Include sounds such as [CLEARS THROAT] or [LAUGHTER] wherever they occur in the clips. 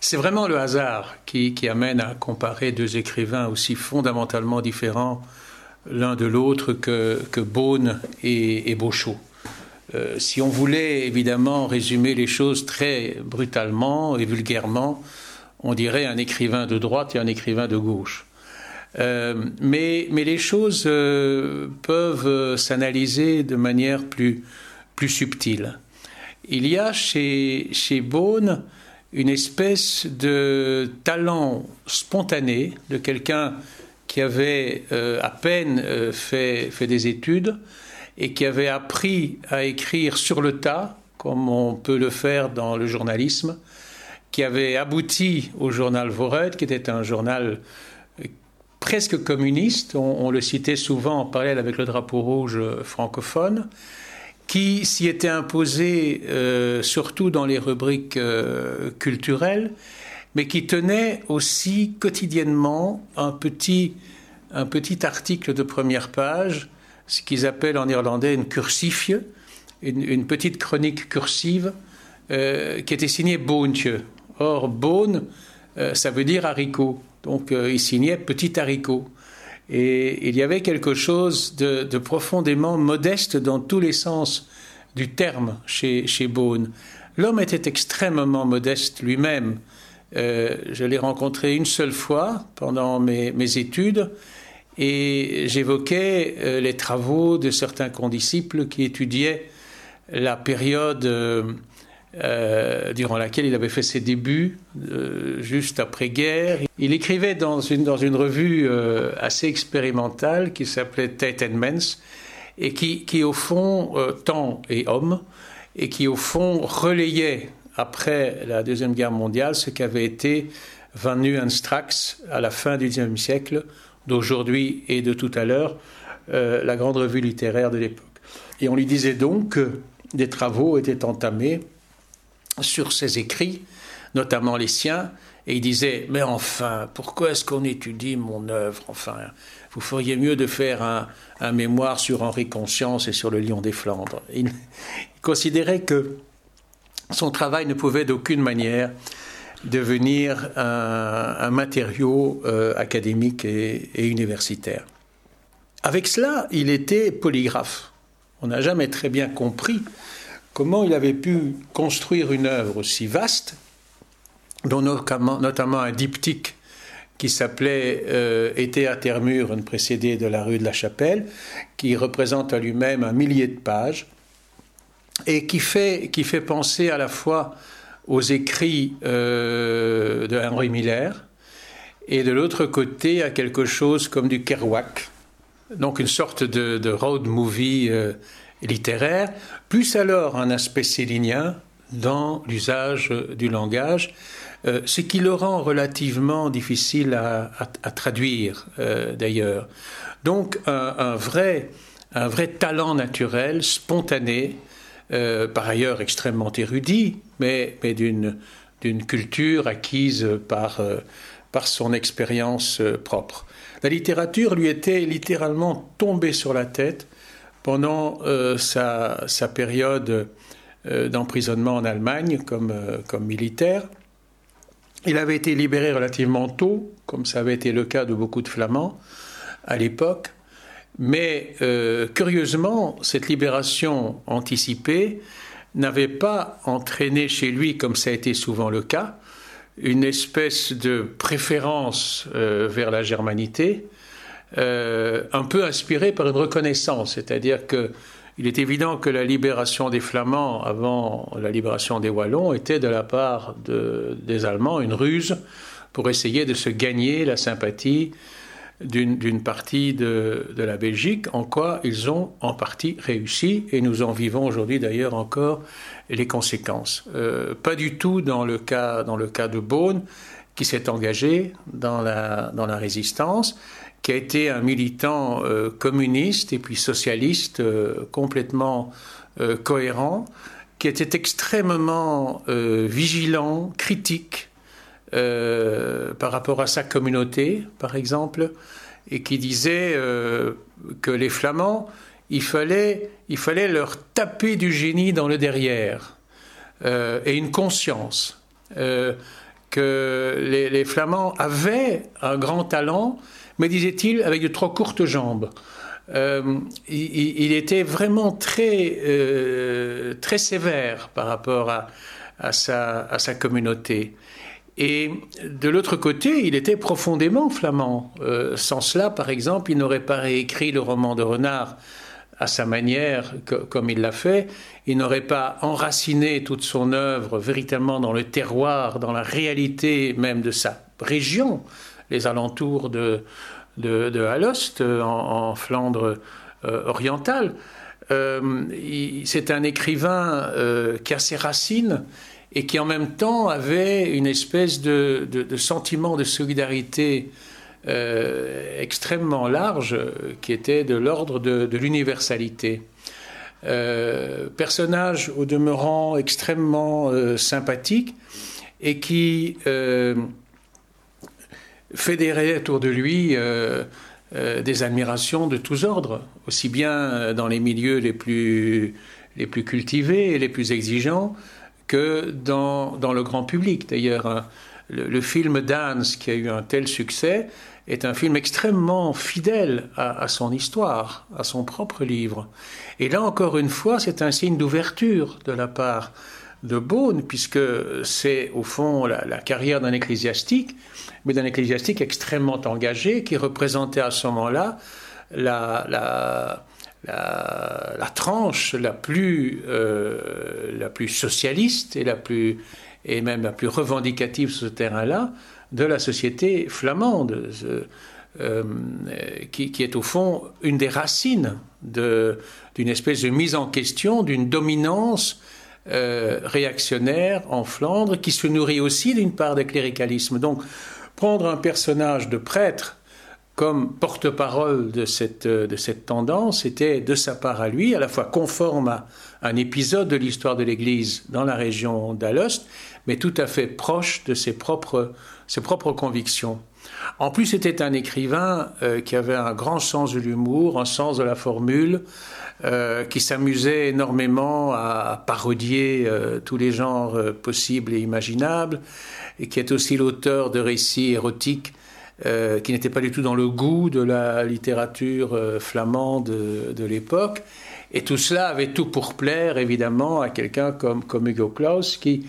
C'est vraiment le hasard qui, amène à comparer deux écrivains aussi fondamentalement différents l'un de l'autre que, que Beaune et, et. Euh, si on voulait évidemment résumer les choses très brutalement et vulgairement, on dirait un écrivain de droite et un écrivain de gauche. Euh, mais, mais, les choses euh, peuvent s'analyser de manière plus, subtile. Il y a chez Beaune une espèce de talent spontané de quelqu'un qui avait à peine fait, fait des études, et qui avait appris à écrire sur le tas, comme on peut le faire dans le journalisme, qui avait abouti au journal Vored, qui était un journal euh, presque communiste, on, le citait souvent en parallèle avec le drapeau rouge francophone, qui s'y était imposé euh, surtout dans les rubriques euh, culturelles, mais qui tenait aussi quotidiennement un petit, un petit article de première page ce qu'ils appellent en irlandais une cursifie, une, petite chronique cursive euh, qui était signée Boontje. Or, Bone, ça veut dire haricot. Donc, il signait petit haricot. Et il y avait quelque chose de, profondément modeste dans tous les sens du terme chez, chez Beaune. L'homme était extrêmement modeste lui-même. je l'ai rencontré une seule fois pendant mes, mes études et j'évoquais euh, les travaux de certains condisciples qui étudiaient la période euh, euh, durant laquelle il avait fait ses débuts, juste après-guerre. Il écrivait dans une, dans une revue assez expérimentale qui s'appelait Tate and Mens, et qui, qui au fond, temps et homme, et qui au fond relayait, après la Deuxième Guerre mondiale, ce qu'avait été Van Strax à la fin du XIXe siècle d'aujourd'hui et de tout à l'heure, euh, la grande revue littéraire de l'époque. Et on lui disait donc que des travaux étaient entamés sur ses écrits, notamment les siens, et il disait Mais enfin, pourquoi est-ce qu'on étudie mon œuvre? Enfin, vous feriez mieux de faire un, mémoire sur Henri Conscience et sur le Lion des Flandres. Il, considérait que son travail ne pouvait d'aucune manière devenir un, matériau euh, académique et, universitaire. Avec cela, il était polygraphe. On n'a jamais très bien compris comment il avait pu construire une œuvre aussi vaste, dont notamment, un diptyque qui s'appelait euh, Été à Termure, une précédée de la rue de la Chapelle, qui représente à lui-même un millier de pages, et qui fait, qui fait penser à la fois aux écrits euh, de Henry Miller, et de l'autre côté à quelque chose comme du Kerouac, donc une sorte de, road movie euh, littéraire, plus alors un aspect célinien dans l'usage du langage, euh, ce qui le rend relativement difficile à, traduire d'ailleurs. Donc un, vrai, talent naturel, spontané, euh, par ailleurs extrêmement érudit, mais, d'une culture acquise par, euh, son expérience euh, propre. La littérature lui était littéralement tombée sur la tête pendant sa, sa, période d'emprisonnement en Allemagne comme, comme militaire. Il avait été libéré relativement tôt, comme ça avait été le cas de beaucoup de Flamands à l'époque, mais euh, curieusement, cette libération anticipée n'avait pas entraîné chez lui, comme ça a été souvent le cas, une espèce de préférence euh, vers la germanité, euh, un peu inspirée par une reconnaissance, c'est-à-dire que il est évident que la libération des Flamands avant la libération des Wallons était de la part des Allemands une ruse pour essayer de se gagner la sympathie d'une partie de, la Belgique, en quoi ils ont en partie réussi, et nous en vivons aujourd'hui d'ailleurs encore les conséquences. Euh, pas du tout dans le cas, dans le cas de Beaune, qui s'est engagé dans la, dans la résistance, qui a été un militant euh, communiste et puis socialiste euh, complètement cohérent, qui était extrêmement vigilant, critique euh, par rapport à sa communauté, par exemple, et qui disait euh, que les Flamands, il fallait, il fallait leur taper du génie dans le derrière, euh, et une conscience, que les, Flamands avaient un grand talent, mais disait-il, avec de trop courtes jambes. Euh, il, était vraiment très, euh, très sévère par rapport à, sa, communauté. Et de l'autre côté, il était profondément flamand. Euh, sans cela, par exemple, il n'aurait pas réécrit le roman de Renard à sa manière, comme il l'a fait. Il n'aurait pas enraciné toute son œuvre véritablement dans le terroir, dans la réalité même de sa région, les alentours de, de, Alost, en, Flandre euh, orientale. Euh, c'est un écrivain qui a ses racines et qui en même temps avait une espèce de, sentiment de solidarité euh, extrêmement large qui était de l'ordre de, l'universalité. Euh, personnage au demeurant extrêmement euh, sympathique et qui fédérait autour de lui des admirations de tous ordres, aussi bien dans les milieux les plus, les plus cultivés et les plus exigeants que dans, dans le grand public. D'ailleurs, hein, le, film Dance, qui a eu un tel succès, est un film extrêmement fidèle à, son histoire, à son propre livre. Et là, encore une fois, c'est un signe d'ouverture de la part de Beaune, puisque c'est au fond la, carrière d'un ecclésiastique, mais d'un ecclésiastique extrêmement engagé, qui représentait à ce moment-là la, tranche la plus, euh, la plus socialiste et, la plus, et même la plus revendicative sur ce terrain-là de la société flamande, euh, qui, est au fond une des racines d'une espèce de mise en question d'une dominance euh, réactionnaire en Flandre qui se nourrit aussi d'une part de cléricalisme. Donc, prendre un personnage de prêtre comme porte-parole de cette, de cette tendance était de sa part à lui, à la fois conforme à un épisode de l'histoire de l'Église dans la région d'Alost, mais tout à fait proche de ses propres, ses propres convictions. En plus, c'était un écrivain euh, qui avait un grand sens de l'humour, un sens de la formule, euh, qui s'amusait énormément à parodier euh, tous les genres possibles et imaginables, et qui est aussi l'auteur de récits érotiques qui n'était pas du tout dans le goût de la littérature flamande de, l'époque. Et tout cela avait tout pour plaire, évidemment, à quelqu'un comme, comme Hugo Claus, qui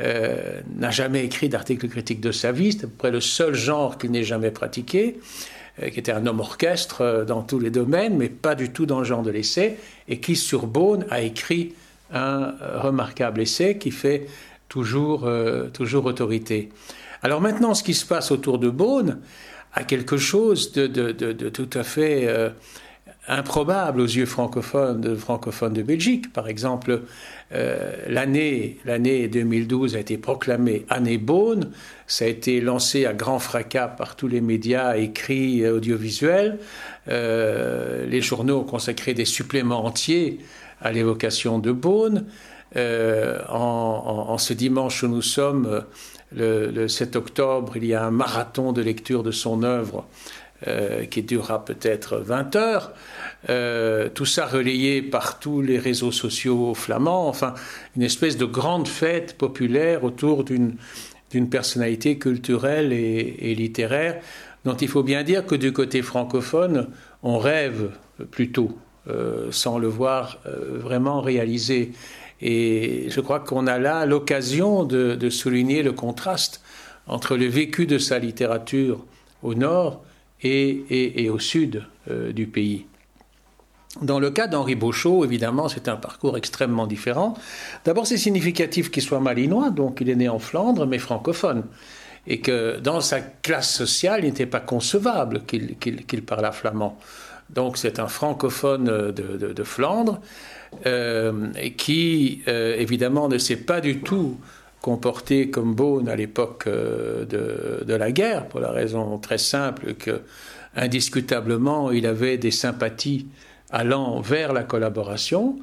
euh, n'a jamais écrit d'article critique de sa vie. C'est à peu près le seul genre qu'il n'ait jamais pratiqué, qui était un homme orchestre dans tous les domaines, mais pas du tout dans le genre de l'essai, et qui, sur Beaune, a écrit un remarquable essai qui fait toujours, toujours autorité. Alors maintenant, ce qui se passe autour de Beaune a quelque chose de, tout à fait euh, improbable aux yeux francophones de, Belgique. Par exemple, euh, l'année, l'année 2012 a été proclamée année Beaune. Ça a été lancé à grand fracas par tous les médias écrits et audiovisuels. Euh, les journaux ont consacré des suppléments entiers à l'évocation de Beaune. en, ce dimanche où nous sommes, le, 7 octobre, il y a un marathon de lecture de son œuvre euh, qui durera peut-être 20 heures. Euh, tout ça relayé par tous les réseaux sociaux flamands, enfin une espèce de grande fête populaire autour d'une, personnalité culturelle et, littéraire dont il faut bien dire que du côté francophone, on rêve plutôt, euh, sans le voir vraiment réalisé. Et je crois qu'on a là l'occasion de, souligner le contraste entre le vécu de sa littérature au nord et, au sud euh, du pays. Dans le cas d'Henri Beauchot, évidemment, c'est un parcours extrêmement différent. D'abord, c'est significatif qu'il soit malinois, donc il est né en Flandre, mais francophone. Et que dans sa classe sociale, il n'était pas concevable qu'il parle flamand. Donc c'est un francophone de Flandre euh, qui euh, évidemment ne s'est pas du tout comporté comme Beaune à l'époque euh, de, la guerre, pour la raison très simple que, indiscutablement, il avait des sympathies allant vers la collaboration,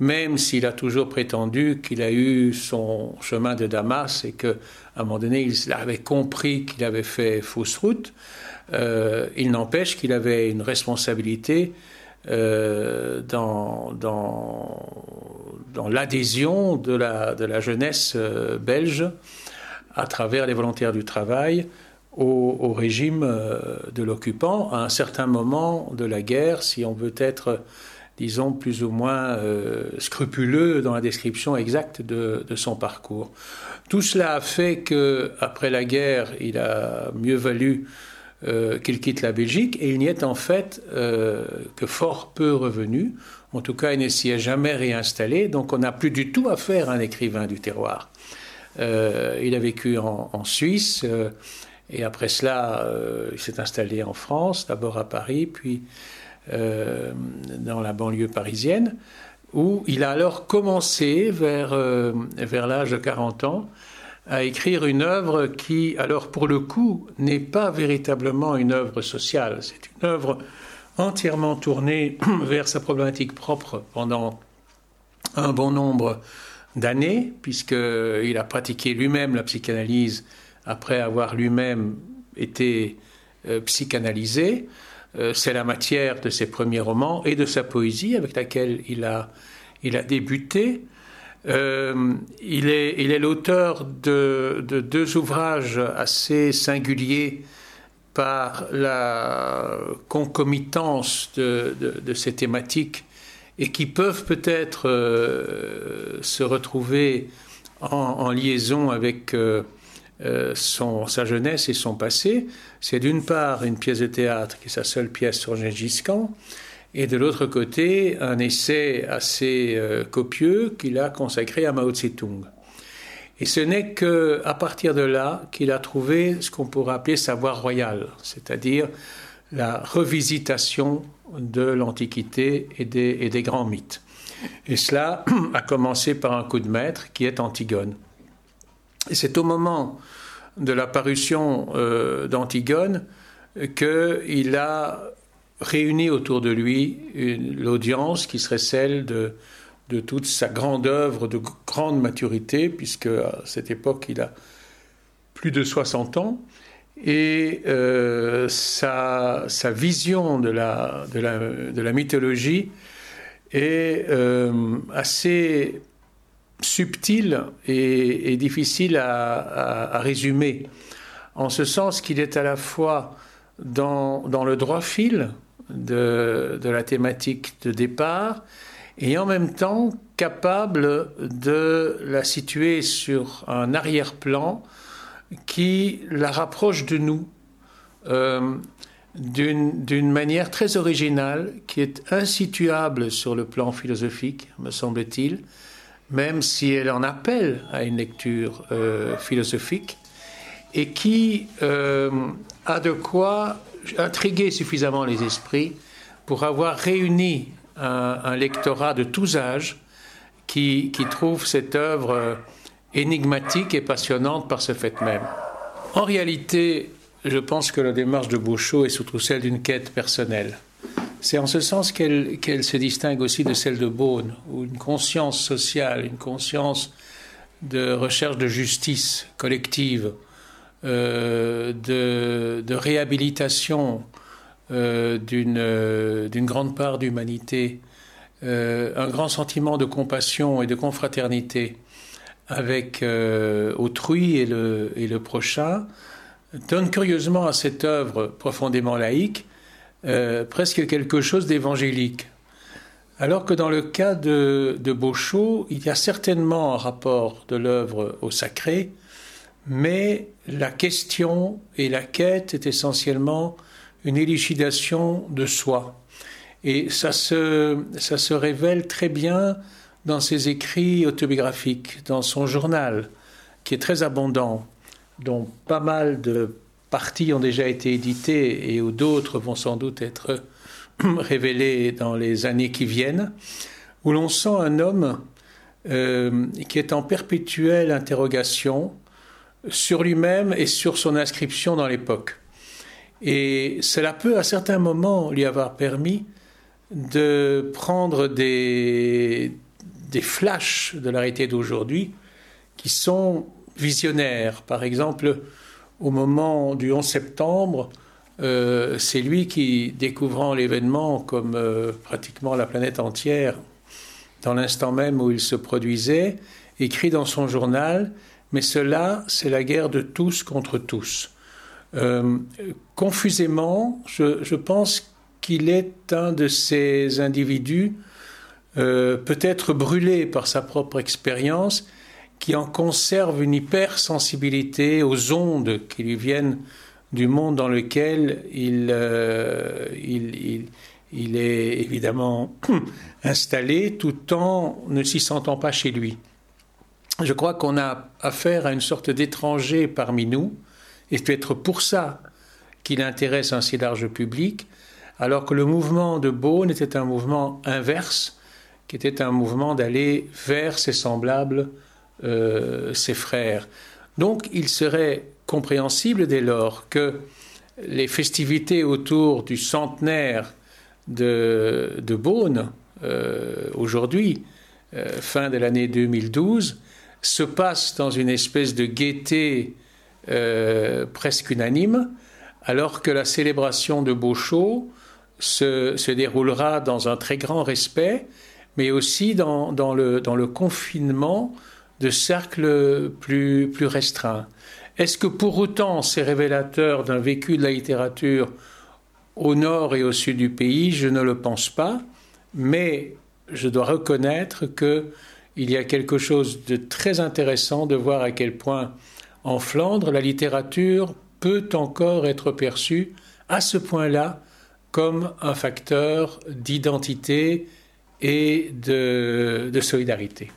même s'il a toujours prétendu qu'il a eu son chemin de Damas et qu'à un moment donné, il avait compris qu'il avait fait fausse route. il n'empêche qu'il avait une responsabilité euh, dans, l'adhésion de la, jeunesse euh, belge à travers les volontaires du travail, au, régime de l'occupant à un certain moment de la guerre, si on veut être, disons, plus ou moins scrupuleux dans la description exacte de, de, son parcours. Tout cela a fait que, après la guerre, il a mieux valu euh, qu'il quitte la Belgique et il n'y est en fait euh, que fort peu revenu. En tout cas, il ne s'y est jamais réinstallé, donc on n'a plus du tout affaire à un écrivain du terroir. Euh, il a vécu en, en Suisse et après cela, il s'est installé en France, d'abord à Paris, puis dans la banlieue parisienne, où il a alors commencé vers, vers l'âge de 40 ans à écrire une œuvre qui, alors pour le coup, n'est pas véritablement une œuvre sociale. C'est une œuvre entièrement tournée [CLEARS THROAT] vers sa problématique propre pendant un bon nombre d'années, puisqu'il a pratiqué lui-même la psychanalyse après avoir lui-même été euh, psychanalysé. Euh, c'est la matière de ses premiers romans et de sa poésie avec laquelle il a, il a débuté. Euh, il est l'auteur de, deux ouvrages assez singuliers par la concomitance de, ces thématiques et qui peuvent peut-être euh, se retrouver en, liaison avec euh, son, sa jeunesse et son passé. C'est d'une part une pièce de théâtre qui est sa seule pièce sur Gengis Khan, et de l'autre côté, un essai assez euh, copieux qu'il a consacré à Mao Tse-tung. Et ce n'est qu'à partir de là qu'il a trouvé ce qu'on pourrait appeler sa voie royale, c'est-à-dire la revisitation de l'Antiquité et des, et des, grands mythes. Et cela [CLEARS THROAT] a commencé par un coup de maître qui est Antigone. Et c'est au moment de la parution euh, d'Antigone qu'il a réunit autour de lui l'audience qui serait celle de, de toute sa grande œuvre de grande maturité, puisque à cette époque il a plus de 60 ans, et euh, sa, sa, vision de la, de la, de la mythologie est euh, assez subtile et, difficile à, à, résumer, en ce sens qu'il est à la fois dans, dans le droit fil, de, la thématique de départ et en même temps capable de la situer sur un arrière-plan qui la rapproche de nous euh, d'une manière très originale qui est insituable sur le plan philosophique, me semble-t-il, même si elle en appelle à une lecture euh, philosophique, et qui euh, a de quoi intrigué suffisamment les esprits pour avoir réuni un, lectorat de tous âges qui, qui, trouve cette œuvre euh, énigmatique et passionnante par ce fait même. En réalité, je pense que la démarche de Bouchot est surtout celle d'une quête personnelle. C'est en ce sens qu'elle se distingue aussi de celle de Beaune, où une conscience sociale, une conscience de recherche de justice collective, euh, de, réhabilitation euh, euh, d'une grande part d'humanité, un grand sentiment de compassion et de confraternité avec autrui et le, et le, prochain, donne curieusement à cette œuvre profondément laïque presque quelque chose d'évangélique. Alors que dans le cas de, de Beauchot, il y a certainement un rapport de l'œuvre au sacré, mais la question et la quête est essentiellement une élucidation de soi. Et ça se, ça se révèle très bien dans ses écrits autobiographiques, dans son journal, qui est très abondant, dont pas mal de parties ont déjà été éditées et où d'autres vont sans doute être [CLEARS THROAT] révélées dans les années qui viennent, où l'on sent un homme euh, qui est en perpétuelle interrogation, sur lui-même et sur son inscription dans l'époque. Et cela peut à certains moments lui avoir permis de prendre des, des flashs de la d'aujourd'hui qui sont visionnaires. Par exemple, au moment du 11 septembre, euh, c'est lui qui, découvrant l'événement comme euh, pratiquement la planète entière, dans l'instant même où il se produisait, écrit dans son journal mais cela, c'est la guerre de tous contre tous. Euh, confusément, je, pense qu'il est un de ces individus, euh, peut-être brûlé par sa propre expérience, qui en conserve une hypersensibilité aux ondes qui lui viennent du monde dans lequel il, euh, est évidemment [CLEARS THROAT] installé tout en ne s'y sentant pas chez lui. Je crois qu'on a affaire à une sorte d'étranger parmi nous, et peut-être pour ça qu'il intéresse un si large public, alors que le mouvement de Beaune était un mouvement inverse, qui était un mouvement d'aller vers ses semblables, euh, ses frères. Donc il serait compréhensible dès lors que les festivités autour du centenaire de, de Beaune, euh, aujourd'hui, euh, fin de l'année 2012, se passent dans une espèce de gaieté euh, presque unanime, alors que la célébration de Beauchot se, se, déroulera dans un très grand respect, mais aussi dans, dans, le, dans le, confinement de cercles plus, plus restreints. Est-ce que pour autant c'est révélateur d'un vécu de la littérature au nord et au sud du pays? Je ne le pense pas, mais je dois reconnaître qu'il y a quelque chose de très intéressant de voir à quel point en Flandre, la littérature peut encore être perçue à ce point-là comme un facteur d'identité et de solidarité.